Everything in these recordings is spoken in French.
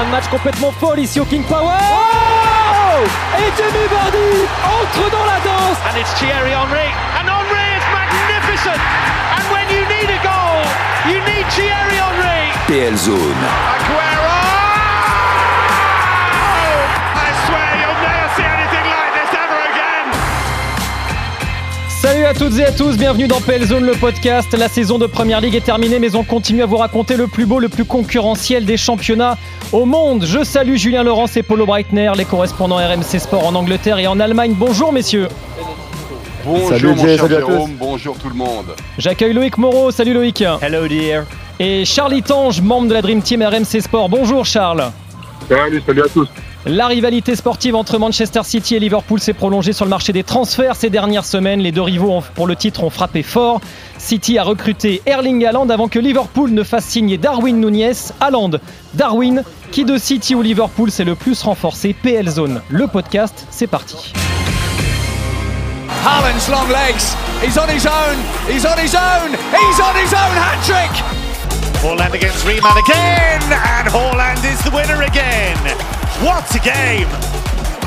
fin de match complètement folle ici au King Power. Oh Et Jamie Vardy entre dans la danse. And it's Thierry Henry. And Henry is magnificent. And when you need a goal, you need Thierry Henry. PL Zone. Aguero! À toutes et à tous, bienvenue dans PL Zone le podcast. La saison de Première Ligue est terminée, mais on continue à vous raconter le plus beau, le plus concurrentiel des championnats au monde. Je salue Julien Laurence et Paulo Breitner, les correspondants RMC Sport en Angleterre et en Allemagne. Bonjour messieurs. Bonjour Salut, mon cher salut à tous. Jérôme, bonjour tout le monde. J'accueille Loïc Moreau, salut Loïc. Hello dear. Et Charlie Tange, membre de la Dream Team RMC Sport. Bonjour Charles. Salut, salut à tous. La rivalité sportive entre Manchester City et Liverpool s'est prolongée sur le marché des transferts ces dernières semaines. Les deux rivaux ont- pour le titre ont frappé fort. City a recruté Erling Haaland avant que Liverpool ne fasse signer Darwin Nunez. Haaland, Darwin, qui de City ou Liverpool s'est le plus renforcé PL Zone. Le podcast, c'est parti. Haaland's long legs. He's on his own. He's on his own. He's on his own hat trick. Haaland against Riemann again. And Haaland is the winner again. What a game.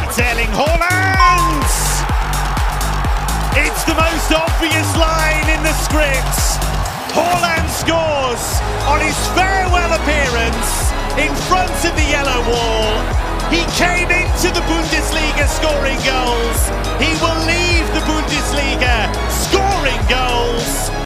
It's Erling Haaland. It's the most obvious line in the script. Haaland scores on his farewell appearance in front of the yellow wall. He came into the Bundesliga scoring goals. He will leave the Bundesliga scoring goals.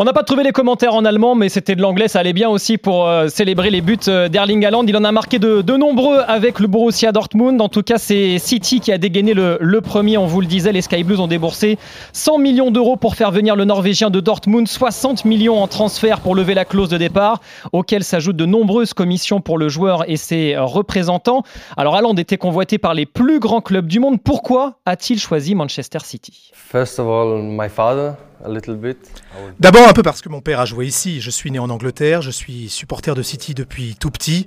On n'a pas trouvé les commentaires en allemand, mais c'était de l'anglais, ça allait bien aussi pour euh, célébrer les buts euh, d'Erling Haaland. Il en a marqué de, nombreux avec le Borussia Dortmund. En tout cas, c'est City qui a dégainé le, premier. On vous le disait, les Sky Blues ont déboursé 100 millions d'euros pour faire venir le Norvégien de Dortmund, 60 millions en transfert pour lever la clause de départ, auquel s'ajoutent de nombreuses commissions pour le joueur et ses représentants. Alors Haaland était convoité par les plus grands clubs du monde. Pourquoi a-t-il choisi Manchester City? First of all, my father. D'abord un peu parce que mon père a joué ici. Je suis né en Angleterre, je suis supporter de City depuis tout petit.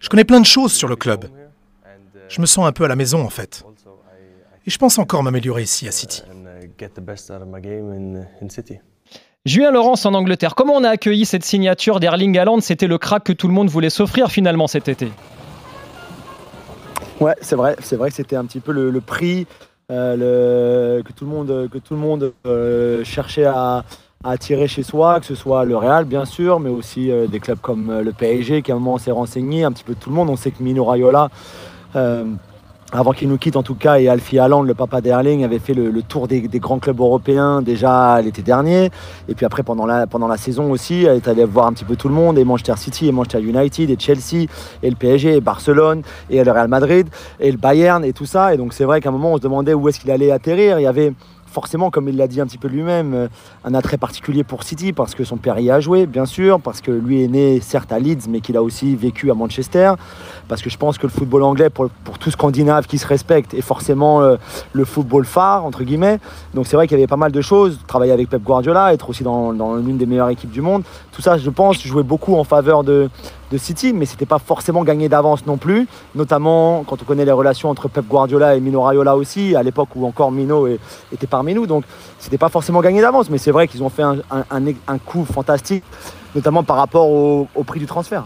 Je connais plein de choses sur le club. Je me sens un peu à la maison en fait. Et je pense encore m'améliorer ici à City. Uh. Julien Laurence en Angleterre, comment on a accueilli cette signature d'Erling Haaland? C'était le crack que tout le monde voulait s'offrir finalement cet été. Ouais, c'est vrai, c'est vrai que c'était un petit peu le, le prix le- que tout le monde, que tout le monde euh, cherchait à, attirer chez soi, que ce soit le Real bien sûr, mais aussi euh, des clubs comme euh, le PSG qui à un moment s'est renseigné, un petit peu tout le monde. On sait que Mino Raiola, euh, avant qu'il nous quitte en tout cas, et Alfie Haaland, le papa d'Erling, avait fait le, le tour des, des grands clubs européens déjà l'été dernier. Et puis après, pendant la, pendant la saison aussi, elle est allée voir un petit peu tout le monde, et Manchester City, et Manchester United, et Chelsea, et le PSG, et Barcelone, et le Real Madrid, et le Bayern, et tout ça. Et donc c'est vrai qu'à un moment, on se demandait où est-ce qu'il allait atterrir. Il y avait forcément, comme il l'a dit un petit peu lui-même, euh, un attrait particulier pour City, parce que son père y a joué, bien sûr, parce que lui est né certes à Leeds, mais qu'il a aussi vécu à Manchester, parce que je pense que le football anglais, pour, pour tout Scandinave qui se respecte, est forcément euh, le football phare, entre guillemets. Donc c'est vrai qu'il y avait pas mal de choses, travailler avec Pep Guardiola, être aussi dans, dans l'une des meilleures équipes du monde. Tout ça, je pense, jouait beaucoup en faveur de, de City, mais c'était pas forcément gagné d'avance non plus, notamment quand on connaît les relations entre Pep Guardiola et Mino Raiola aussi, à l'époque où encore Mino était parmi nous. Donc c'était pas forcément gagné d'avance, mais c'est vrai qu'ils ont fait un, coup fantastique, notamment par rapport au, prix du transfert.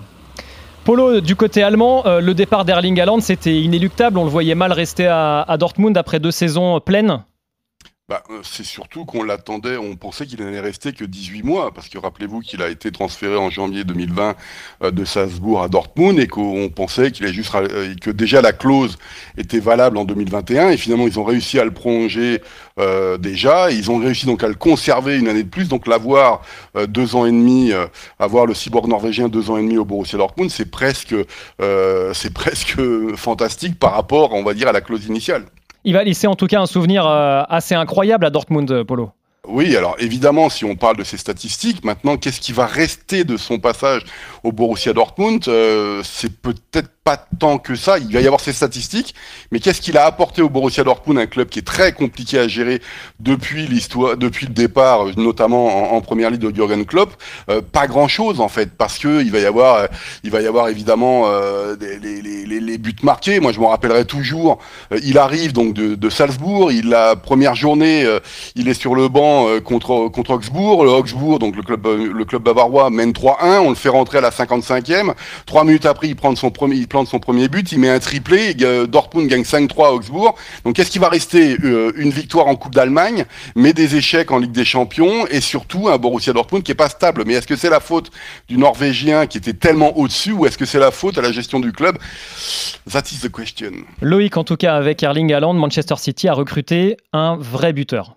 Polo, du côté allemand, euh, le départ d'Erling Haaland, c'était inéluctable. On le voyait mal rester à Dortmund après deux saisons pleines. Bah, euh, c'est surtout qu'on l'attendait, on pensait qu'il n'allait rester que 18 mois, parce que rappelez-vous qu'il a été transféré en janvier 2020 euh, de Salzbourg à Dortmund et qu'on pensait qu'il juste euh, que déjà la clause était valable en 2021 et finalement ils ont réussi à le prolonger déjà, ils ont réussi donc à le conserver une année de plus, donc l'avoir euh, deux ans et demi, avoir le cyborg norvégien deux ans et demi au Borussia Dortmund, c'est presque c'est presque fantastique par rapport, on va dire, à la clause initiale. Il va laisser en tout cas un souvenir euh, assez incroyable à Dortmund, euh, Polo. Oui, alors évidemment, si on parle de ses statistiques, maintenant, qu'est-ce qui va rester de son passage au Borussia Dortmund Euh, C'est peut-être pas tant que ça. Il va y avoir ses statistiques, mais qu'est-ce qu'il a apporté au Borussia Dortmund, un club qui est très compliqué à gérer depuis l'histoire, depuis le départ, notamment en, première ligue de Jurgen Klopp? Euh, pas grand-chose en fait, parce que il va y avoir, il va y avoir évidemment euh, les, les, les, buts marqués. Moi, je m'en rappellerai toujours. Euh, il arrive donc de, de, Salzbourg. Il la première journée, il est sur le banc contre contre Augsbourg. Le Augsbourg, donc le club le club bavarois mène 3-1. On le fait rentrer à la 55e. Trois minutes après, il prend son premier, il plante son premier but. Il met un triplé. Dortmund gagne 5-3 à Augsbourg. Donc, qu'est-ce qui va rester Une victoire en Coupe d'Allemagne, mais des échecs en Ligue des Champions et surtout un Borussia Dortmund qui est pas stable? Mais est-ce que c'est la faute du Norvégien qui était tellement au-dessus ou est-ce que c'est la faute à la gestion du club? That is the question. Loïc, en tout cas, avec Erling Haaland, Manchester City a recruté un vrai buteur.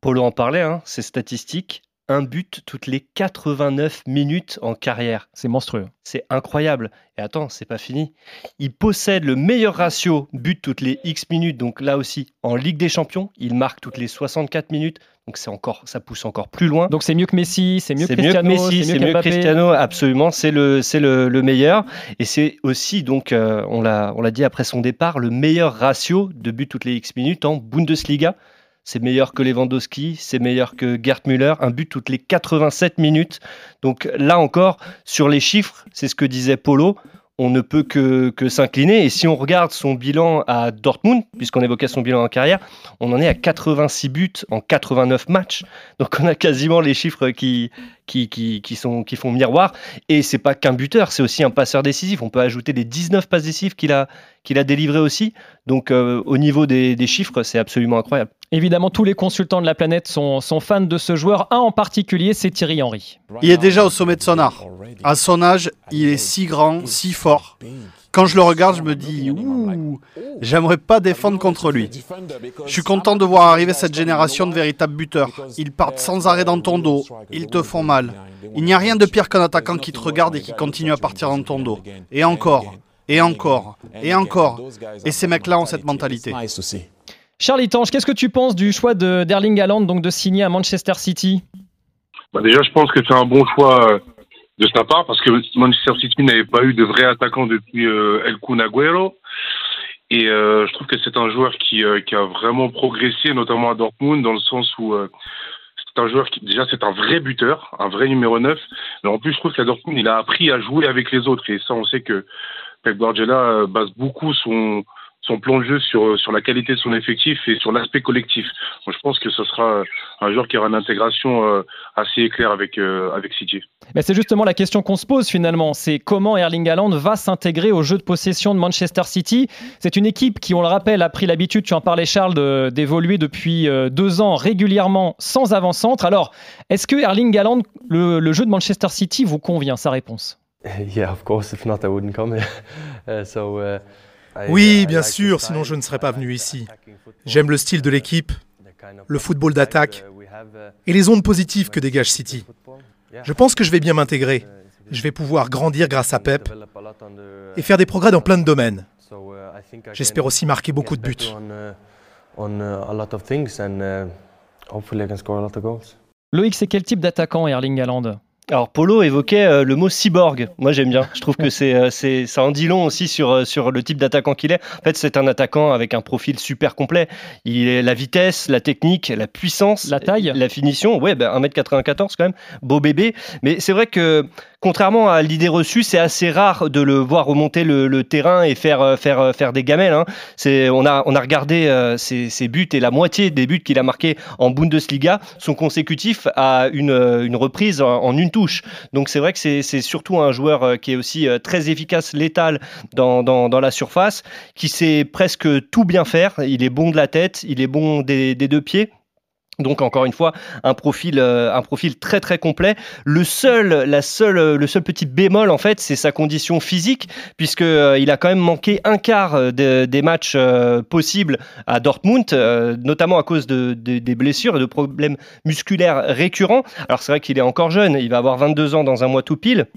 Polo en parlait, hein, c'est statistique un but toutes les 89 minutes en carrière. C'est monstrueux. C'est incroyable. Et attends, c'est pas fini. Il possède le meilleur ratio but toutes les X minutes. Donc là aussi, en Ligue des Champions, il marque toutes les 64 minutes. Donc c'est encore, ça pousse encore plus loin. Donc c'est mieux que Messi, c'est mieux que Cristiano, Messi, c'est mieux, que Cristiano, absolument. C'est le, c'est le, meilleur. Et c'est aussi donc, euh, on l'a, on l'a dit après son départ, le meilleur ratio de but toutes les X minutes en Bundesliga c'est meilleur que Lewandowski, c'est meilleur que Gerd Müller, un but toutes les 87 minutes. Donc là encore, sur les chiffres, c'est ce que disait Polo, on ne peut que, que s'incliner. Et si on regarde son bilan à Dortmund, puisqu'on évoquait son bilan en carrière, on en est à 86 buts en 89 matchs. Donc on a quasiment les chiffres qui, qui, qui, qui sont, qui font miroir. Et c'est pas qu'un buteur, c'est aussi un passeur décisif. On peut ajouter les 19 passes décisives qu'il a, qu'il a délivrées aussi. Donc euh, au niveau des, des chiffres, c'est absolument incroyable. Évidemment, tous les consultants de la planète sont, fans de ce joueur. Un en particulier, c'est Thierry Henry. Il est déjà au sommet de son art. À son âge, il est si grand, si fort. Quand je le regarde, je me dis, ouh, j'aimerais pas défendre contre lui. Je suis content de voir arriver cette génération de véritables buteurs. Ils partent sans arrêt dans ton dos, ils te font mal. Il n'y a rien de pire qu'un attaquant qui te regarde et qui continue à partir dans ton dos. Et encore, et encore, et encore. Et ces mecs-là ont cette mentalité. Charlie Tange, qu'est-ce que tu penses du choix d'Erling Haaland donc de signer à Manchester City? Bah Déjà, je pense que c'est un bon choix euh, de sa part parce que Manchester City n'avait pas eu de vrai attaquant depuis euh, El Kun Agüero. Et euh, je trouve que c'est un joueur qui, a vraiment progressé, notamment à Dortmund, dans le sens où c'est un joueur qui, déjà, c'est un vrai buteur, un vrai numéro 9. Mais en plus, je trouve qu'à Dortmund, il a appris à jouer avec les autres. Et ça, on sait que Pep Guardiola base beaucoup son, son plan de jeu sur, sur la qualité de son effectif et sur l'aspect collectif. je pense que ce sera un joueur qui aura une intégration euh, assez éclair avec, euh, avec City. Mais c'est justement la question qu'on se pose finalement, c'est comment Erling Haaland va s'intégrer au jeu de possession de Manchester City? C'est une équipe qui, on le rappelle, a pris l'habitude, tu en parlais Charles, d'évoluer depuis euh, deux ans régulièrement sans avant-centre. Alors, est-ce que Erling Haaland, le, le jeu de Manchester City, vous convient Sa réponse? Yeah, of course. If not, I wouldn't come. so, uh... Oui, bien sûr, sinon je ne serais pas venu ici. J'aime le style de l'équipe, le football d'attaque et les ondes positives que dégage City. Je pense que je vais bien m'intégrer. Je vais pouvoir grandir grâce à Pep et faire des progrès dans plein de domaines. J'espère aussi marquer beaucoup de buts. Loïc, c'est quel type d'attaquant Erling Haaland? Alors Polo évoquait euh, le mot cyborg. Moi j'aime bien. Je trouve que c'est euh, c'est ça en dit long aussi sur euh, sur le type d'attaquant qu'il est. En fait, c'est un attaquant avec un profil super complet. Il est la vitesse, la technique, la puissance, la taille, la finition. Ouais, ben 1m94 quand même, beau bébé. Mais c'est vrai que contrairement à l'idée reçue, c'est assez rare de le voir remonter le, terrain et faire, faire, faire des gamelles. Hein. on, a, on a regardé euh, ses, buts et la moitié des buts qu'il a marqués en Bundesliga sont consécutifs à une, reprise en, une Donc c'est vrai que c'est, surtout un joueur qui est aussi très efficace, létal dans, dans, la surface, qui sait presque tout bien faire. Il est bon de la tête, il est bon des deux pieds. Donc encore une fois, un profil, euh, un profil très très complet. Le seul, la seule, le seul petit bémol en fait, c'est sa condition physique, puisque euh, il a quand même manqué un quart euh, des matchs possibles à Dortmund, notamment à cause de, des blessures et de problèmes musculaires récurrents. Alors c'est vrai qu'il est encore jeune, il va avoir 22 ans dans un mois tout pile.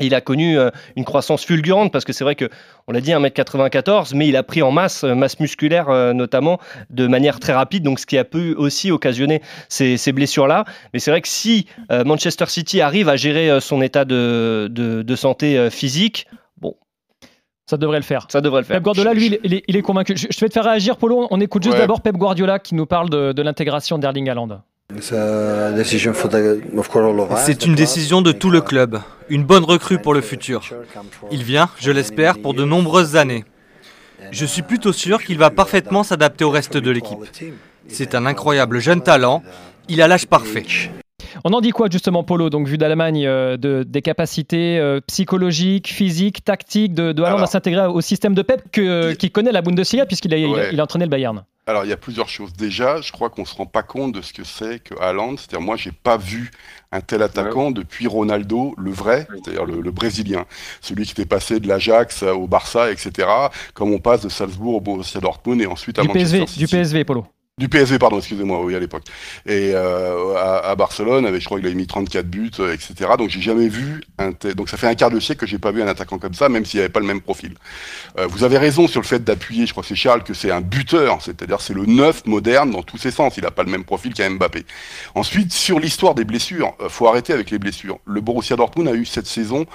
Il a connu euh, une croissance fulgurante parce que c'est vrai que on l'a dit 1m94 mais il a pris en masse euh, masse musculaire euh, notamment de manière très rapide donc ce qui a pu aussi occasionner ces, blessures là mais c'est vrai que si Manchester City arrive à gérer son état de, de santé physique Ça devrait le faire. Ça devrait le faire. Pep Guardiola, lui, il est, il est convaincu. Je, je vais te faire réagir, Polo. On écoute juste Ouais. d'abord Pep Guardiola qui nous parle de, de l'intégration d'Erling Haaland. C'est une décision de tout le club, une bonne recrue pour le futur. Il vient, je l'espère, pour de nombreuses années. Je suis plutôt sûr qu'il va parfaitement s'adapter au reste de l'équipe. C'est un incroyable jeune talent, il a l'âge parfait. On en dit quoi justement, Polo Donc, vu d'Allemagne, euh, de, des capacités euh, psychologiques, physiques, tactiques de, de à s'intégrer au système de Pep que- qui connaît la Bundesliga puisqu'il a, il a- Ouais. il a entraîné le Bayern. Alors, il y a plusieurs choses. Déjà, je crois qu'on se rend pas compte de ce que c'est que Haaland. C'est-à-dire, moi, j'ai pas vu un tel attaquant depuis Ronaldo, le vrai, c'est-à-dire le, le brésilien, celui qui était passé de l'Ajax au Barça, etc. Comme on passe de Salzbourg au Borussia Dortmund et ensuite à Du Manchester PSV, City. du PSV, Polo. Du PSV, pardon, excusez-moi, oui, à l'époque. Et euh, à, Barcelone, avec, je crois qu'il a mis 34 buts, euh, etc. Donc j'ai jamais vu un. Donc ça fait un quart de siècle que j'ai pas vu un attaquant comme ça, même s'il avait pas le même profil. Euh, vous avez raison sur le fait d'appuyer, je crois que c'est Charles, que c'est un buteur, c'est-à-dire c'est le neuf moderne dans tous ses sens. Il a pas le même profil qu'un Mbappé. Ensuite, sur l'histoire des blessures, euh, faut arrêter avec les blessures. Le Borussia Dortmund a eu cette saison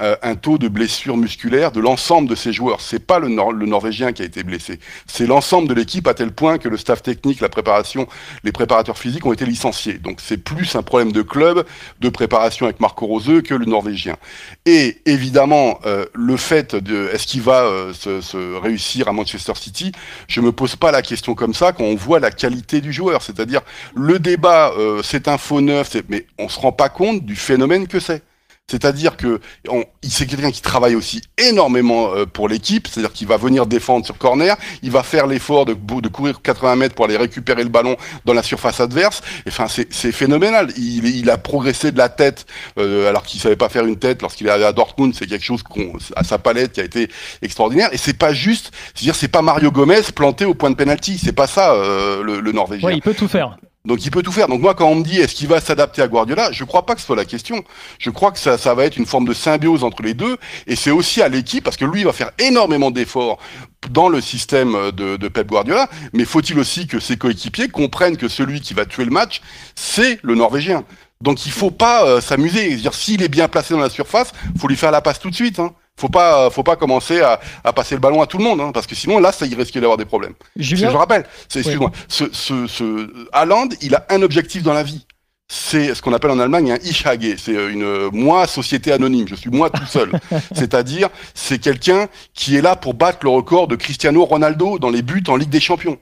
euh, un taux de blessures musculaires de l'ensemble de ses joueurs. C'est pas le, Nor- le Norvégien qui a été blessé, c'est l'ensemble de l'équipe à tel point que le staff technique, la préparation, les préparateurs physiques ont été licenciés. Donc c'est plus un problème de club, de préparation avec Marco Roseux que le Norvégien. Et évidemment, euh, le fait de est-ce qu'il va euh, se, se réussir à Manchester City, je me pose pas la question comme ça quand on voit la qualité du joueur. C'est-à-dire le débat, euh, c'est un faux neuf, mais on se rend pas compte du phénomène que c'est. C'est-à-dire que c'est quelqu'un qui travaille aussi énormément euh, pour l'équipe, c'est-à-dire qu'il va venir défendre sur corner, il va faire l'effort de, de courir 80 mètres pour aller récupérer le ballon dans la surface adverse. Enfin, c'est phénoménal. Il, a progressé de la tête euh, alors qu'il savait pas faire une tête lorsqu'il est à Dortmund. C'est quelque chose qu'on, à sa palette qui a été extraordinaire. Et c'est pas juste, c'est-à-dire c'est pas Mario Gomez planté au point de penalty. C'est pas ça euh, le, le Norvégien. Oui, il peut tout faire. Donc il peut tout faire. Donc moi, quand on me dit est-ce qu'il va s'adapter à Guardiola, je crois pas que ce soit la question. Je crois que ça, va être une forme de symbiose entre les deux. Et c'est aussi à l'équipe, parce que lui, il va faire énormément d'efforts dans le système de, Pep Guardiola. Mais faut-il aussi que ses coéquipiers comprennent que celui qui va tuer le match, c'est le Norvégien? Donc il faut pas euh, s'amuser. C'est-à-dire s'il est bien placé dans la surface, faut lui faire la passe tout de suite. Hein. Faut pas, faut pas commencer à, à passer le ballon à tout le monde, hein, parce que sinon là, ça y risque d'avoir des problèmes. Julien je rappelle, c'est, excuse-moi, ce, ce, ce Haaland, il a un objectif dans la vie. C'est ce qu'on appelle en Allemagne un Ich AG. C'est euh, une euh, moi société anonyme. Je suis moi tout seul. C'est-à-dire, c'est quelqu'un qui est là pour battre le record de Cristiano Ronaldo dans les buts en Ligue des Champions.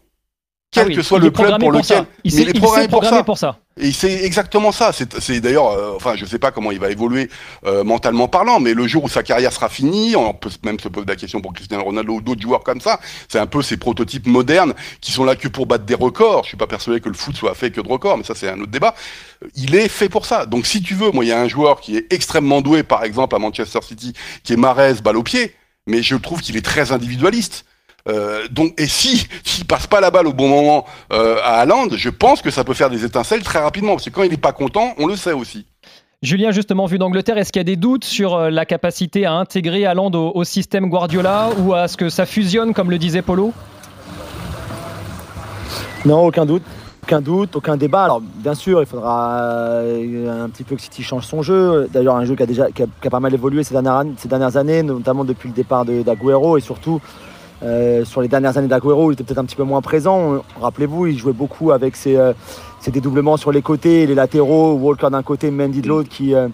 Quel Ah oui, que soit le club pour pour lequel. ça. Il mais il est il programmé pour ça. pour ça. Et c'est exactement ça. C'est, c'est d'ailleurs, euh, enfin, je sais pas comment il va évoluer euh, mentalement parlant, mais le jour où sa carrière sera finie, on peut même se poser la question pour Cristiano Ronaldo ou d'autres joueurs comme ça. C'est un peu ces prototypes modernes qui sont là que pour battre des records. Je suis pas persuadé que le foot soit fait que de records, mais ça c'est un autre débat. Il est fait pour ça. Donc si tu veux, moi il y a un joueur qui est extrêmement doué, par exemple à Manchester City, qui est Mahrez, balle au pied, mais je trouve qu'il est très individualiste. Euh, donc, et si s'il passe pas la balle au bon moment euh, à Haaland, je pense que ça peut faire des étincelles très rapidement. Parce que quand il est pas content, on le sait aussi. Julien, justement, vu d'Angleterre, est-ce qu'il y a des doutes sur euh, la capacité à intégrer Haaland au, au système Guardiola ou à ce que ça fusionne, comme le disait Polo? Non, aucun doute. Aucun doute, aucun débat. Alors, bien sûr, il faudra un petit peu que City change son jeu. D'ailleurs, un jeu qui a déjà qui a, qui a pas mal évolué ces dernières, années- ces dernières années, notamment depuis le départ de- d'Aguero et surtout euh, sur les dernières années d'Aguero, il était peut-être un petit peu moins présent. Rappelez-vous, il jouait beaucoup avec ses, euh, dédoublements sur les côtés, les latéraux, Walker d'un côté, Mendy de l'autre, qui, euh,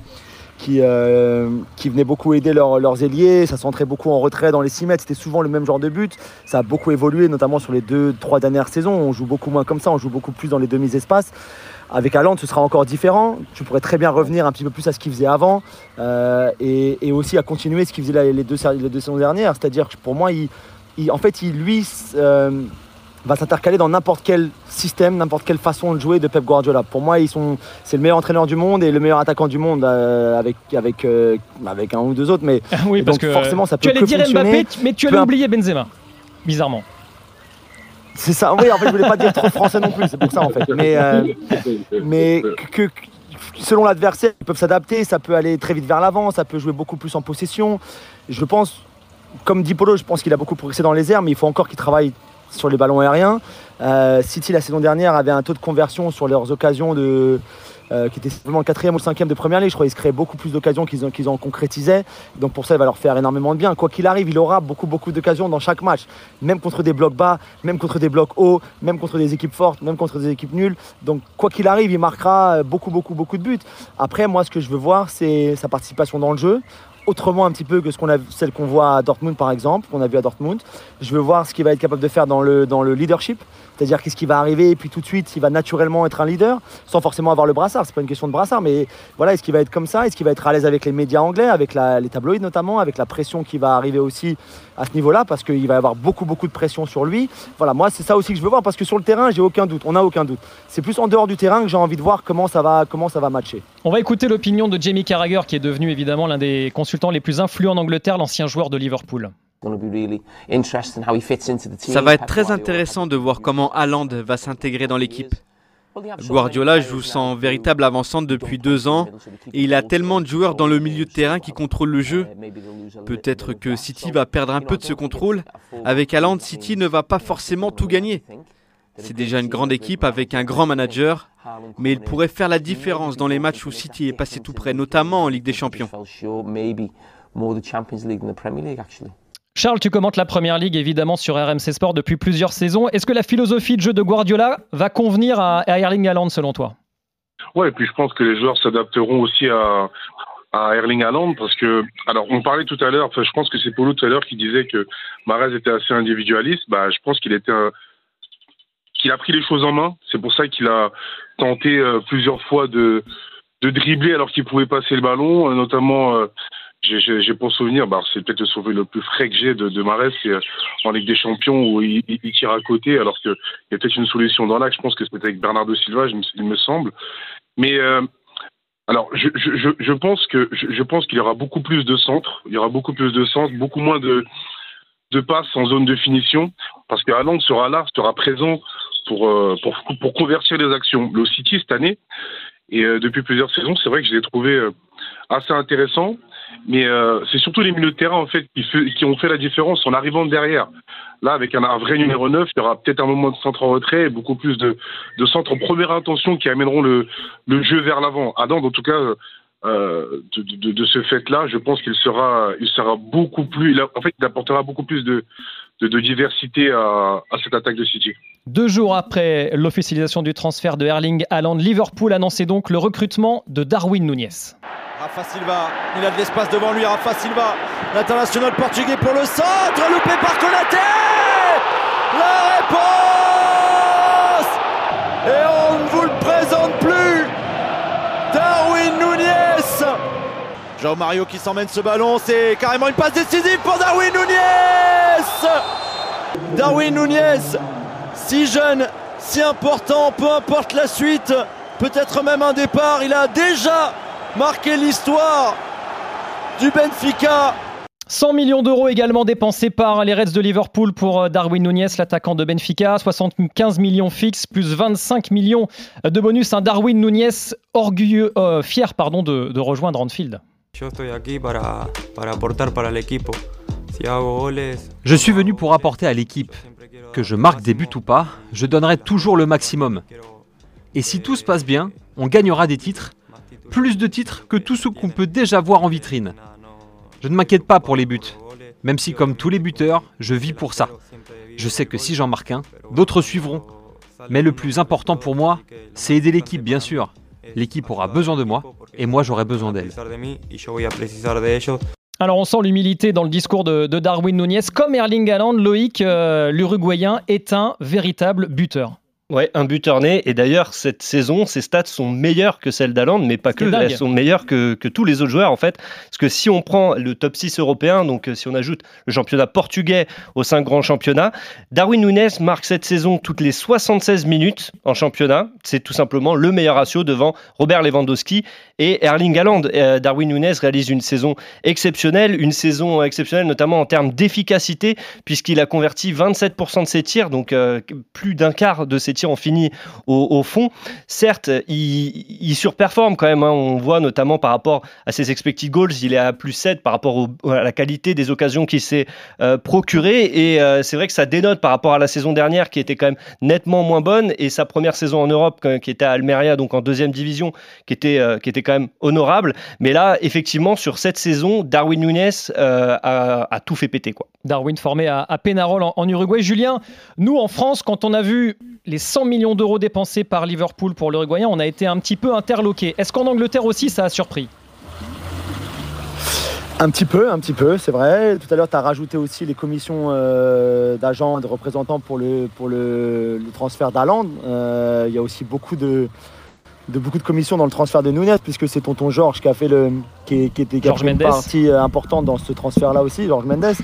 qui, venaient beaucoup aider leurs- ailiers. Ça centrait beaucoup en retrait dans les 6 mètres. C'était souvent le même genre de but. Ça a beaucoup évolué, notamment sur les deux, trois dernières saisons. On joue beaucoup moins comme ça, on joue beaucoup plus dans les demi-espaces. Avec Haaland, ce sera encore différent. Tu pourrais très bien revenir un petit peu plus à ce qu'il faisait avant et, aussi à continuer ce qu'il faisait les deux, les deux saisons dernières. C'est-à-dire que pour moi, il, il- en fait, il, lui, euh, va s'intercaler dans n'importe quel système, n'importe quelle façon de jouer de Pep Guardiola. Pour moi, ils sont, c'est le meilleur entraîneur du monde et le meilleur attaquant du monde euh, avec, avec, euh, avec un ou deux autres. Mais Oui, parce donc que forcément, ça tu peut allais que dire. Mbappé, mais tu allais oublier Benzema, bizarrement. C'est ça, oui, en fait, je voulais pas dire trop français non plus, c'est pour ça en fait. Mais, euh, mais que, que- selon l'adversaire, ils peuvent s'adapter, ça peut aller très vite vers l'avant, ça peut jouer beaucoup plus en possession. Je pense, comme dit Polo, je pense qu'il a beaucoup progressé dans les airs, mais il faut encore qu'il travaille sur les ballons aériens. Euh, City, la saison dernière, avait un taux de conversion sur leurs occasions de, euh, qui était simplement le quatrième ou le cinquième de première ligue. Je crois qu'ils se créaient beaucoup plus d'occasions qu'ils en, concrétisaient. Donc pour ça, il va leur faire énormément de bien. Quoi qu'il arrive, il aura beaucoup, beaucoup d'occasions dans chaque match, même contre des blocs bas, même contre des blocs hauts, même contre des équipes fortes, même contre des équipes nulles. Donc quoi qu'il arrive, il marquera beaucoup, beaucoup, beaucoup de buts. Après, moi, ce que je veux voir, c'est sa participation dans le jeu autrement un petit peu que ce qu'on a, celle qu'on voit à Dortmund par exemple, qu'on a vu à Dortmund. Je veux voir ce qu'il va être capable de faire dans dans le leadership, c'est-à-dire qu'est-ce qui va arriver? Et puis tout de suite il va naturellement être un leader sans forcément avoir le brassard. C'est pas une question de brassard, mais voilà, est-ce qu'il va être comme ça? Est-ce qu'il va être à l'aise avec les médias anglais, avec les tabloïds notamment, avec la pression qui va arriver aussi à ce niveau-là? Parce qu'il va y avoir beaucoup beaucoup de pression sur lui. Voilà, moi c'est ça aussi que je veux voir parce que sur le terrain j'ai aucun doute, on n'a aucun doute. C'est plus en dehors du terrain que j'ai envie de voir comment ça va comment ça va matcher. On va écouter l'opinion de Jamie Carragher qui est devenu évidemment l'un des consultants les plus influents en Angleterre, l'ancien joueur de Liverpool. Ça va être très intéressant de voir comment Haaland va s'intégrer dans l'équipe. Guardiola joue sans véritable avancante depuis deux ans et il a tellement de joueurs dans le milieu de terrain qui contrôlent le jeu. Peut-être que City va perdre un peu de ce contrôle. Avec Haaland, City ne va pas forcément tout gagner. C'est déjà une grande équipe avec un grand manager, mais il pourrait faire la différence dans les matchs où City est passé tout près, notamment en Ligue des Champions. Charles, tu commentes la Première Ligue évidemment sur RMC Sport depuis plusieurs saisons. Est-ce que la philosophie de jeu de Guardiola va convenir à Erling Haaland selon toi? Ouais, et puis je pense que les joueurs s'adapteront aussi à, Erling Haaland parce que, alors on parlait tout à l'heure, enfin je pense que c'est Paulo tout à l'heure qui disait que Mahrez était assez individualiste. Bah, je pense qu'il a pris les choses en main. C'est pour ça qu'il a tenté euh, plusieurs fois de de dribbler alors qu'il pouvait passer le ballon, euh, notamment. Euh, j'ai pour souvenir, bah, c'est peut-être le souvenir le plus frais que j'ai de, de Marais, c'est euh, en Ligue des Champions où il, tire à côté, alors qu'il y a peut-être une solution dans l'axe. Je pense que c'était avec Bernardo Silva, il me semble. Mais euh, alors, je, pense que je, pense qu'il y aura beaucoup plus de centres, il y aura beaucoup plus de centres, beaucoup moins de de passes en zone de finition, parce que Haaland sera là, sera présent pour, euh, pour, pour convertir les actions. Le City cette année, et depuis plusieurs saisons, c'est vrai que je l'ai trouvé assez intéressant. Mais euh, c'est surtout les milieux de terrain en fait qui, qui, ont fait la différence en arrivant derrière. Là, avec un, un, vrai numéro 9, il y aura peut-être un moment de centre en retrait et beaucoup plus de, de centres en première intention qui amèneront le, le jeu vers l'avant. Adam, en tout cas, euh, de, de, de, ce fait-là, je pense qu'il sera, il sera beaucoup plus, il a, en fait, il apportera beaucoup plus de, de, diversité à, à cette attaque de City. Deux jours après l'officialisation du transfert de Erling Haaland, Liverpool annonçait donc le recrutement de Darwin Nunez. Rafa Silva, il a de l'espace devant lui, Rafa Silva, l'international portugais pour le centre, loupé par Konaté La réponse Jean Mario qui s'emmène ce ballon, c'est carrément une passe décisive pour Darwin Nunez Darwin Nunez, si jeune, si important, peu importe la suite, peut-être même un départ, il a déjà marquer l'histoire du Benfica. 100 millions d'euros également dépensés par les Reds de Liverpool pour euh, Darwin Nunez, l'attaquant de Benfica. 75 millions fixes plus 25 millions de bonus. Un Darwin Nunez orgueilleux, euh, fier pardon, de rejoindre Anfield. Je suis venu pour apporter à l'équipe. Que je marque des buts ou pas, je donnerai toujours le maximum. Et si tout se passe bien, on gagnera des titres plus de titres que tout ce qu'on peut déjà voir en vitrine. Je ne m'inquiète pas pour les buts, même si comme tous les buteurs, je vis pour ça. Je sais que si j'en marque un, d'autres suivront. Mais le plus important pour moi, c'est aider l'équipe, bien sûr. L'équipe aura besoin de moi, et moi j'aurai besoin d'elle. Alors on sent l'humilité dans le discours de, Darwin Nunez. Comme Erling Haaland, Loïc, euh, l'Uruguayen, est un véritable buteur. Ouais, un buteur né. Et d'ailleurs, cette saison, ses stats sont meilleures que celles d'Aland, mais pas que. Elles sont meilleures que, que, tous les autres joueurs, en fait. Parce que si on prend le top 6 européen, donc euh, si on ajoute le championnat portugais aux 5 grands championnats, Darwin Nunes marque cette saison toutes les 76 minutes en championnat. C'est tout simplement le meilleur ratio devant Robert Lewandowski et Erling Haaland. Euh, Darwin Nunes réalise une saison exceptionnelle, une saison exceptionnelle notamment en termes d'efficacité, puisqu'il a converti 27% de ses tirs, donc euh, plus d'un quart de ses City en finit au, fond. Certes, il, surperforme quand même. Hein. On voit notamment par rapport à ses expected goals, il est à plus 7 par rapport à la qualité des occasions qu'il s'est euh, procurées. Et euh, c'est vrai que ça dénote par rapport à la saison dernière qui était quand même nettement moins bonne et sa première saison en Europe qui était à Almeria, donc en deuxième division, qui était, euh, qui était quand même honorable. Mais là, effectivement, sur cette saison, Darwin Nunes a, tout fait péter. Darwin formé à, à Pénarol en Uruguay. Julien, nous en France, quand on a vu les 100 millions d'euros dépensés par Liverpool pour l'Uruguayen, on a été un petit peu interloqué. Est-ce qu'en Angleterre aussi, ça a surpris? Un petit peu, un petit peu, c'est vrai. Tout à l'heure, tu as rajouté aussi les commissions euh, d'agents, de représentants pour le, pour le, transfert d'Aland. Euh, il y a aussi beaucoup de, de, beaucoup de commissions dans le transfert de Nunes, puisque c'est tonton Georges qui a fait le, qui, qui était une partie euh, importante dans ce transfert-là aussi, Georges Mendes.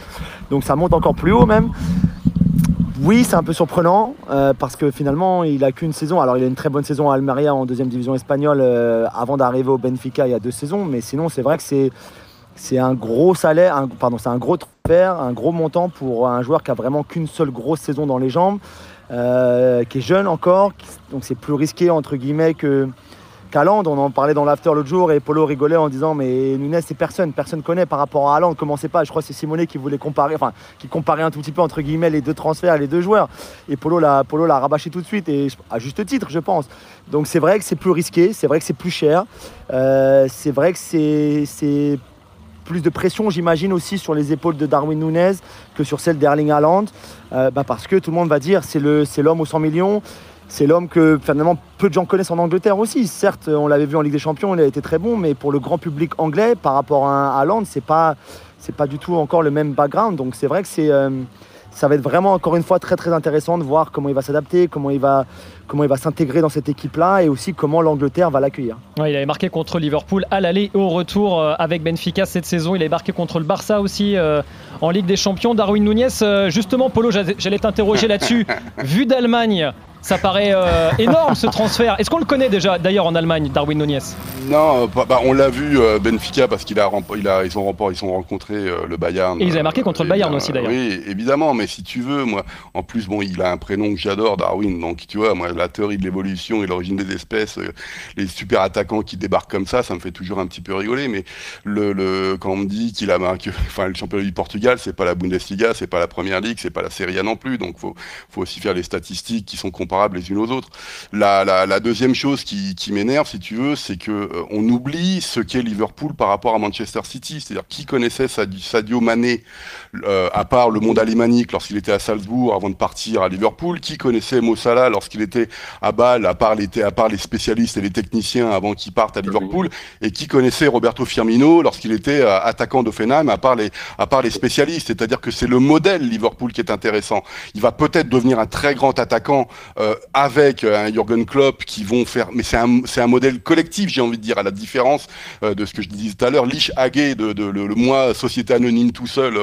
Donc ça monte encore plus haut même. Oui, c'est un peu surprenant euh, parce que finalement, il a qu'une saison. Alors, il a une très bonne saison à Almeria en deuxième division espagnole euh, avant d'arriver au Benfica il y a deux saisons. Mais sinon, c'est vrai que c'est un gros salaire, pardon, c'est un gros transfert, un gros montant pour un joueur qui a vraiment qu'une seule grosse saison dans les jambes, euh, qui est jeune encore, donc c'est plus risqué entre guillemets que On en parlait dans l'after l'autre jour et Polo rigolait en disant mais Nunes c'est personne, personne connaît par rapport à Haaland, commencez pas, je crois que c'est Simonet qui voulait comparer, enfin qui comparait un tout petit peu entre guillemets les deux transferts, les deux joueurs et Polo l'a rabâché tout de suite et à juste titre je pense. Donc c'est vrai que c'est plus risqué, c'est vrai que c'est plus cher, euh, c'est vrai que c'est plus de pression, j'imagine, aussi sur les épaules de Darwin Nunez que sur celle d'Erling Haaland. Euh, bah, parce que tout le monde va dire c'est l'homme aux 100 millions. C'est l'homme que finalement peu de gens connaissent en Angleterre aussi. Certes, on l'avait vu en Ligue des Champions, il a été très bon, mais pour le grand public anglais, par rapport à Haaland, c'est pas c'est pas du tout encore le même background. Donc c'est vrai que c'est euh, ça va être vraiment encore une fois très très intéressant de voir comment il va s'adapter, comment il va, comment il va s'intégrer dans cette équipe-là et aussi comment l'Angleterre va l'accueillir. il avait marqué contre Liverpool à l'aller et au retour euh, avec Benfica cette saison. Il avait marqué contre le Barça aussi euh, en Ligue des Champions. Darwin Nunez, euh, justement, Polo, j'allais t'interroger là-dessus. Vu d'Allemagne, ça paraît euh, énorme ce transfert. Est-ce qu'on le connaît déjà d'ailleurs en Allemagne, Darwin Nunez? Non, euh, bah, on l'a vu euh, Benfica parce qu'il a, il a, ils ont ils rencontrés le Bayern. Et ils avaient marqué contre le Bayern aussi d'ailleurs. Oui, évidemment, mais si tu veux, moi, en plus, bon, il a un prénom que j'adore, Darwin. Donc tu vois, moi, la théorie de l'évolution et l'origine des espèces, les super attaquants qui débarquent comme ça, ça me fait toujours un petit peu rigoler. Mais le, le quand on me dit qu'il a marqué, enfin, le championnat du Portugal, c'est pas la Bundesliga, c'est pas la Première Ligue, c'est pas la Serie A non plus. Donc faut, faut aussi faire les statistiques qui sont comparables les unes aux autres. La, deuxième chose qui, m'énerve, si tu veux, c'est que euh, on oublie ce qu'est Liverpool par rapport à Manchester City. C'est-à-dire qui connaissait Sadio Mané euh, à part le monde alémanique lorsqu'il était à Salzbourg avant de partir à Liverpool, qui connaissait Mo Salah lorsqu'il était à Bâle, à part les, à part les spécialistes et les techniciens avant qu'ils partent à Liverpool, et qui connaissait Roberto Firmino lorsqu'il était euh, attaquant d'Offenheim, à part les, à part les spécialistes? C'est-à-dire que c'est le modèle Liverpool qui est intéressant. Il va peut-être devenir un très grand attaquant euh, avec un Jürgen Klopp qui vont faire, mais c'est un, c'est un modèle collectif, j'ai envie de dire, à la différence de ce que je disais tout à l'heure, Lich Haguet de, de, le, moi, société anonyme tout seul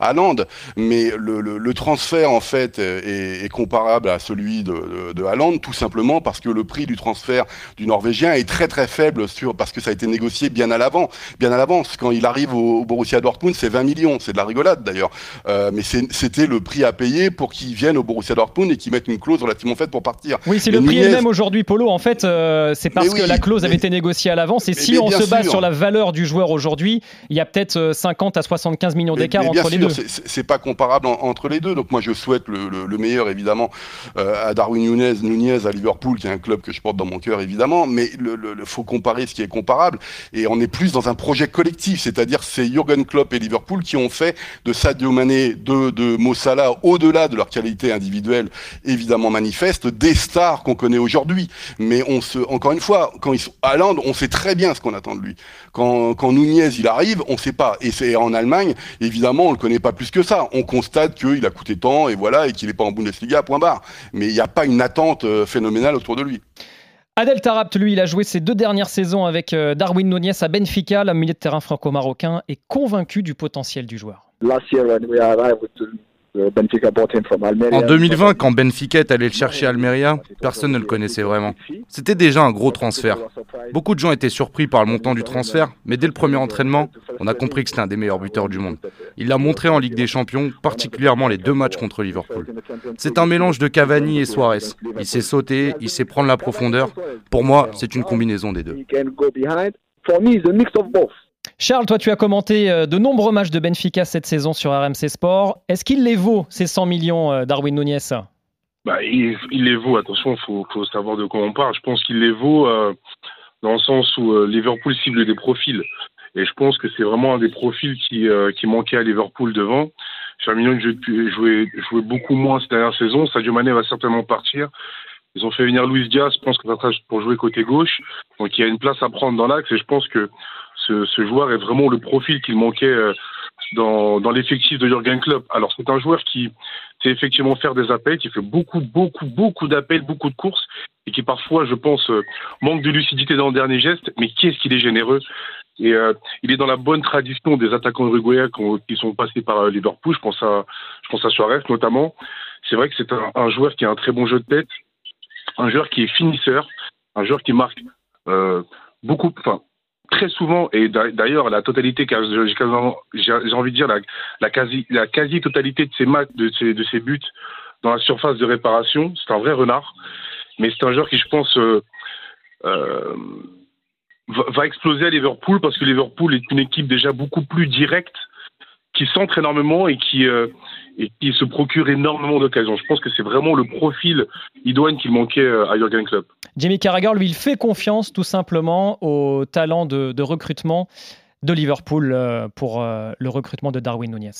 à Haaland, mais le, transfert en fait est, comparable à celui de, de, Haaland, tout simplement parce que le prix du transfert du Norvégien est très très faible sur parce que ça a été négocié bien à l'avant, bien à l'avance. Quand il arrive au, Borussia Dortmund, c'est 20 millions, c'est de la rigolade d'ailleurs, euh, mais c'était le prix à payer pour qu'il vienne au Borussia Dortmund et qu'il mette une clause relativement faite pour partir. Oui, c'est le prix est même aujourd'hui, Polo. En fait, euh, c'est parce que la clause avait été négociée à l'avance. Et si on se base sur la valeur du joueur aujourd'hui, il y a peut-être 50 euh, à 75 millions d'écart entre les deux. C'est pas comparable entre les deux. Donc moi, je souhaite le, meilleur, évidemment, euh, à Darwin Nunez, Nunez à Liverpool, qui est un club que je porte dans mon cœur, évidemment. Mais il faut comparer ce qui est comparable. Et on est plus dans un projet collectif. C'est-à-dire, c'est Jurgen Klopp et Liverpool qui ont fait de Sadio Mané, de, de Mo Salah, au-delà de leur qualité individuelle, évidemment manifeste, des stars qu'on connaît aujourd'hui. Mais on se, encore une fois, quand ils sont à Londres, on sait très bien ce qu'on attend de lui. Quand, quand Nunez, il arrive, on sait pas. Et c'est en Allemagne, évidemment, on le connaît pas plus que ça. On constate qu'il a coûté tant et voilà, et qu'il n'est pas en Bundesliga, point barre. Mais il n'y a pas une attente euh, phénoménale autour de lui. Adel Tarabt, lui, il a joué ses deux dernières saisons avec euh, Darwin Nunez à Benfica. Le milieu de terrain franco-marocain est convaincu du potentiel du joueur. En 2020, quand Benfica est allé le chercher à Almeria, personne ne le connaissait vraiment. C'était déjà un gros transfert. Beaucoup de gens étaient surpris par le montant du transfert, mais dès le premier entraînement, on a compris que c'était un des meilleurs buteurs du monde. Il l'a montré en Ligue des Champions, particulièrement les deux matchs contre Liverpool. C'est un mélange de Cavani et Suarez. Il sait sauter, il sait prendre la profondeur. Pour moi, c'est une combinaison des deux. Charles, toi tu as commenté euh, de nombreux matchs de Benfica cette saison sur RMC Sport. Est-ce qu'il les vaut ces 100 millions euh, Darwin Nunez bah, il, les vaut, attention, il faut, savoir de quoi on parle. Je pense qu'il les vaut euh, dans le sens où Liverpool cible des profils. Et je pense que c'est vraiment un des profils qui, qui manquait à Liverpool devant. Firmino jouait, jouait beaucoup moins cette dernière saison. Sadio Mané va certainement partir. Ils ont fait venir Luis Diaz, je pense que pour jouer côté gauche. Donc il y a une place à prendre dans l'axe et je pense que ce, joueur est vraiment le profil qu'il manquait euh, dans, l'effectif de Jurgen Klopp. Alors c'est un joueur qui sait effectivement faire des appels, qui fait beaucoup, beaucoup, beaucoup d'appels, beaucoup de courses, et qui parfois, je pense, euh, manque de lucidité dans le dernier geste, mais qu'est-ce qu'il est généreux? Et euh, il est dans la bonne tradition des attaquants uruguayens qui sont passés par Liverpool. Je pense à, je pense à Suarez notamment. C'est vrai que c'est un, joueur qui a un très bon jeu de tête, un joueur qui est finisseur, un joueur qui marque beaucoup, très souvent, et d'ailleurs la totalité, j'ai envie de dire la, la quasi la quasi totalité de ses matchs, de ses, buts dans la surface de réparation, c'est un vrai renard. Mais c'est un joueur qui, je pense, euh, euh, va, exploser à Liverpool parce que Liverpool est une équipe déjà beaucoup plus directe, qui centre énormément et qui euh, et qui se procure énormément d'occasions. Je pense que c'est vraiment le profil idoine qu'il manquait euh, à Jurgen Klopp. Jamie Carragher, lui, il fait confiance tout simplement au talent de, de recrutement de Liverpool euh, pour le recrutement de Darwin Nunez.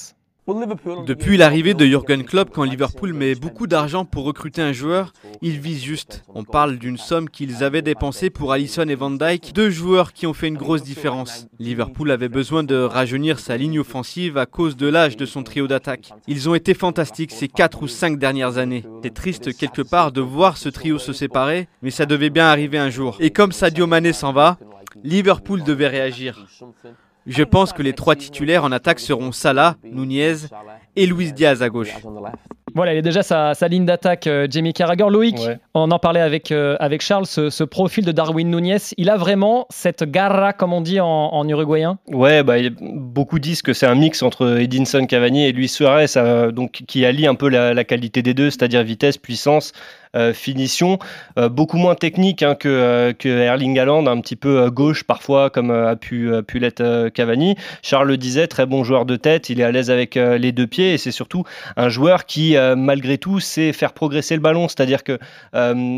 Depuis l'arrivée de Jürgen Klopp, quand Liverpool met beaucoup d'argent pour recruter un joueur, ils visent juste. On parle d'une somme qu'ils avaient dépensée pour Allison et Van Dyke, deux joueurs qui ont fait une grosse différence. Liverpool avait besoin de rajeunir sa ligne offensive à cause de l'âge de son trio d'attaque. Ils ont été fantastiques ces quatre ou cinq dernières années. C'est triste quelque part de voir ce trio se séparer, mais ça devait bien arriver un jour. Et comme Sadio Mané s'en va, Liverpool devait réagir. Je pense que les trois titulaires en attaque seront Salah, Nunez et Luis Diaz à gauche. Voilà, il est déjà sa, ligne d'attaque, euh, Jamie Carragher. Loïc, on en parlait avec, euh, avec Charles, ce, profil de Darwin Nunez, il a vraiment cette garra, comme on dit en, uruguayen? Ouais, bah, beaucoup disent que c'est un mix entre Edinson Cavani et Luis Suarez, euh, donc, qui allie un peu la, la qualité des deux, c'est-à-dire vitesse, puissance, finition, euh, beaucoup moins technique hein, que, euh, que Erling Haaland, un petit peu gauche parfois comme a pu, pu l'être Cavani. Charles le disait, très bon joueur de tête, il est à l'aise avec les deux pieds et c'est surtout un joueur qui malgré tout sait faire progresser le ballon, c'est-à-dire que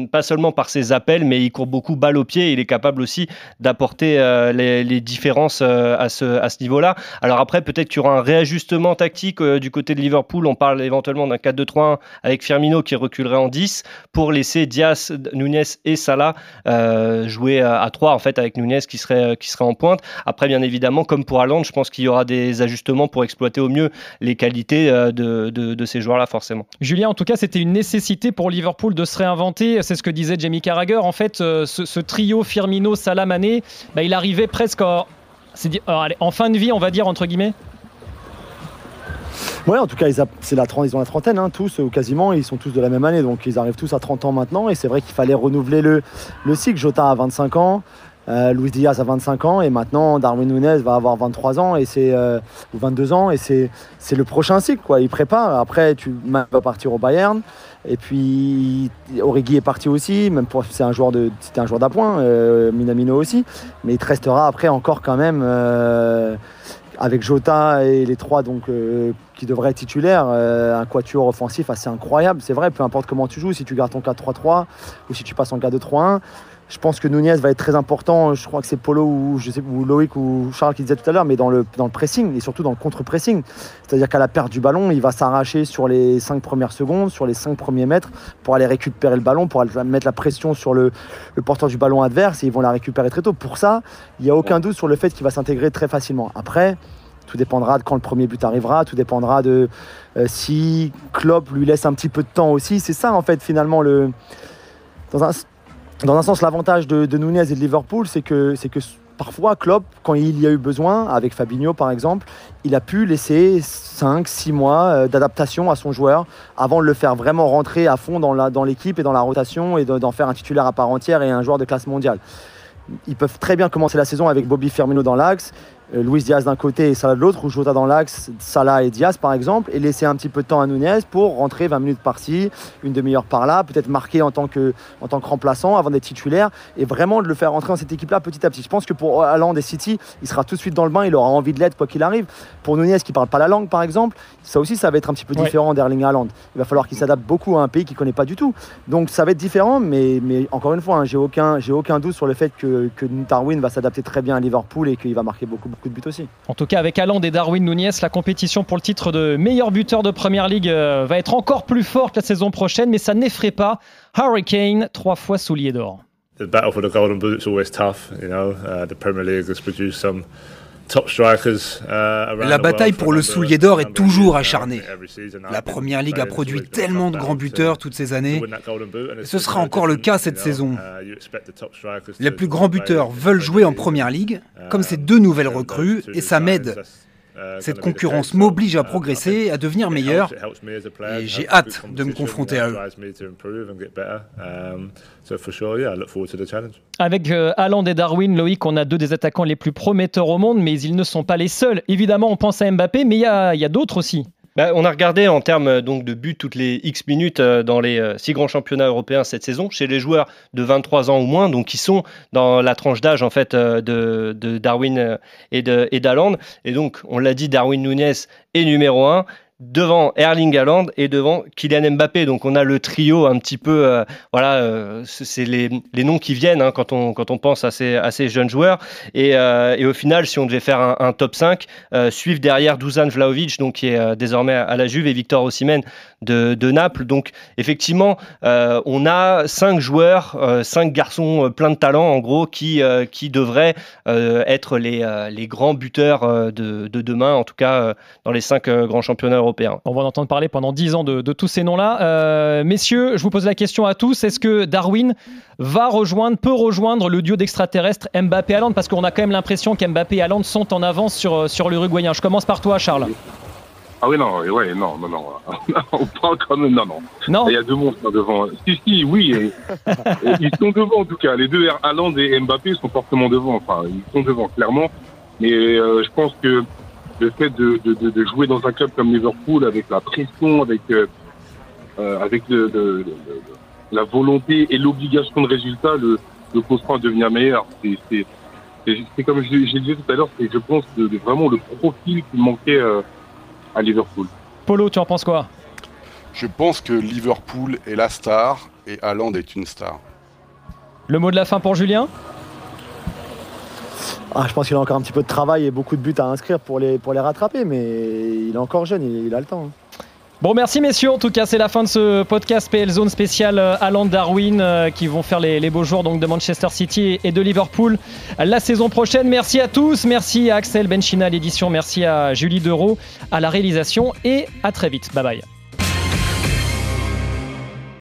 pas seulement par ses appels, mais il court beaucoup balle au pied, il est capable aussi d'apporter les, les, différences à ce, à ce niveau-là. Alors après, peut-être qu'il y aura un réajustement tactique du côté de Liverpool, on parle éventuellement d'un 4-2-3-1 avec Firmino qui reculerait en 10 pour laisser Diaz, Nunez et Salah euh, jouer à, 3 en fait avec qui serait, qui serait en pointe. Après, bien évidemment, comme pour Haaland, je pense qu'il y aura des ajustements pour exploiter au mieux les qualités euh, de, ces joueurs-là, forcément. Julien, en tout cas, c'était une nécessité pour Liverpool de se réinventer. C'est ce que disait Jamie Carragher. En fait, euh, ce, trio Firmino, Salah, Mané, bah, il arrivait presque en fin de vie, on va dire, entre guillemets Ouais, en tout cas, ils, la, ont la trentaine, hein, tous, ou quasiment, ils sont tous de la même année, donc ils arrivent tous à 30 ans maintenant, et c'est vrai qu'il fallait renouveler le, le cycle. Jota a 25 ans, euh, Luis Diaz a 25 ans, et maintenant Darwin Nunez va avoir 23 ans, et c'est, euh, ou 22 ans, et c'est, c'est le prochain cycle, quoi. Il prépare, après, tu vas partir au Bayern, et puis Origi est parti aussi, même pour, c'est un joueur de, c'était un joueur d'appoint, euh, Minamino aussi, mais il te restera après encore quand même avec Jota et les trois donc, euh, qui devraient être titulaires, euh, un quatuor offensif assez incroyable. C'est vrai, peu importe comment tu joues, si tu gardes ton 4-3-3 ou si tu passes en 4-2-3-1, je pense que Nunez va être très important. Je crois que c'est Polo ou, Loïc ou Charles qui disait tout à l'heure, mais dans le, dans le pressing et surtout dans le contre-pressing. C'est-à-dire qu'à la perte du ballon, il va s'arracher sur les 5 premières secondes, sur les 5 premiers mètres pour aller récupérer le ballon, pour mettre la pression sur le, le porteur du ballon adverse et ils vont la récupérer très tôt. Pour ça, il n'y a aucun doute sur le fait qu'il va s'intégrer très facilement. Après, tout dépendra de quand le premier but arrivera, tout dépendra de euh, si Klopp lui laisse un petit peu de temps aussi. C'est ça en fait finalement le dans un, dans un sens l'avantage de, Nunez et de Liverpool, c'est que c'est que parfois Klopp, quand il y a eu besoin, avec Fabinho par exemple, il a pu laisser 5-6 mois euh, d'adaptation à son joueur avant de le faire vraiment rentrer à fond dans l'équipe dans et dans la rotation et d'en faire un titulaire à part entière et un joueur de classe mondiale. Ils peuvent très bien commencer la saison avec Bobby Firmino dans l'axe Luis Diaz d'un côté et Salah de l'autre, ou Jota dans l'axe, Salah et Diaz par exemple, et laisser un petit peu de temps à Nunez pour rentrer 20 minutes par-ci, une demi-heure par-là, peut-être marquer en tant, que, en tant que remplaçant avant d'être titulaire, et vraiment de le faire rentrer dans cette équipe-là petit à petit. Je pense que pour Haaland et City, il sera tout de suite dans le bain, il aura envie de l'être quoi qu'il arrive. Pour Nunez qui parle pas la langue par exemple, ça aussi ça va être un petit peu Ouais. différent d'Erling Haaland. Il va falloir qu'il s'adapte beaucoup à un pays qu'il connaît pas du tout. Donc ça va être différent, mais, mais encore une fois, hein, j'ai aucun, aucun doute sur le fait que, que Darwin va s'adapter très bien à Liverpool et qu'il va marquer beaucoup, beaucoup de buts aussi. En tout cas, avec Haaland et Darwin Nunez, la compétition pour le titre de meilleur buteur de Première Ligue euh, va être encore plus forte la saison prochaine, mais ça n'effraie pas Harry Kane, trois fois soulier d'or. the battle for the golden boot's always tough. You know, uh, the Premier League has produced some Uh, La bataille pour le soulier d'or est toujours now. acharnée. La Première Ligue a produit tellement de grands buteurs to- toutes ces années. Et ce sera encore le cas cette saison. Uh, Les plus grands buteurs veulent jouer en Premier Première Ligue, League. comme ces deux nouvelles recrues, et ça m'aide. Uh, Cette concurrence m'oblige à uh, progresser, à devenir meilleur, It helps me as a player, et j'ai hâte de me confronter à it eux. Um, so for sure, yeah, I look forward to the challenge. Avec euh, Haaland et Darwin, Loïc, on a deux des attaquants les plus prometteurs au monde, mais ils ne sont pas les seuls. Évidemment, on pense à Mbappé, mais il y a, il y a d'autres aussi. Bah, on a regardé en termes euh, donc de buts toutes les X minutes euh, dans les euh, six grands championnats européens cette saison chez les joueurs de 23 ans ou moins, donc qui sont dans la tranche d'âge en fait de, Darwin et d'Haaland. Et donc on l'a dit, Darwin Nunez est numéro 1 devant Erling Haaland et devant Kylian Mbappé. Donc on a le trio un petit peu, euh, voilà, euh, c'est les, les noms qui viennent hein, quand, on, quand on pense à ces, à ces jeunes joueurs. Et, euh, et au final, si on devait faire un, top 5, euh, suivent derrière Dusan Vlahovic, donc qui est désormais à la Juve, et Victor Osimhen de, de Naples. Donc effectivement, on a cinq joueurs, cinq garçons pleins de talent en gros, qui, qui devraient être les, les grands buteurs de, de demain, en tout cas dans les cinq grands championnats On va en entendre parler pendant 10 ans de, de tous ces noms-là. Euh, messieurs, je vous pose la question à tous. Est-ce que Darwin va rejoindre, peut rejoindre le duo d'extraterrestres Mbappé-Haaland Parce qu'on a quand même l'impression qu'Mbappé et sont en avance sur, sur l'Uruguayen. Je commence par toi, Charles. Ah oui, non, ouais, non, non, non. On parle quand même, non, non. Non? Il y a deux monstres devant. Si, si, oui. ils sont devant, en tout cas. Les deux, Haaland et Mbappé, sont fortement devant. Enfin, ils sont devant, clairement. Mais euh, je pense que le fait de, de, de, de jouer dans un club comme Liverpool, avec la pression, avec, euh, euh, avec le, le- le- la volonté et l'obligation de résultat, le, le poussera à devenir meilleur. C'est- C'est c'est- c'est comme je, je disais tout à l'heure, c'est, je pense, de, de vraiment le profil qui manquait euh, à Liverpool. Polo, tu en penses quoi? Je pense que Liverpool est la star et Haaland est une star. Le mot de la fin pour Julien? Ah, je pense qu'il a encore un petit peu de travail et beaucoup de buts à inscrire pour les, rattraper, mais il est encore jeune, il, a le temps. hein. Bon, merci messieurs. En tout cas, c'est la fin de ce podcast PL Zone spécial euh, Haaland Darwin euh, qui vont faire les, beaux jours donc de Manchester City et de Liverpool la saison prochaine. Merci à tous. Merci à Axel Benchina l'édition. Merci à Julie Dereau à la réalisation et à très vite. Bye bye.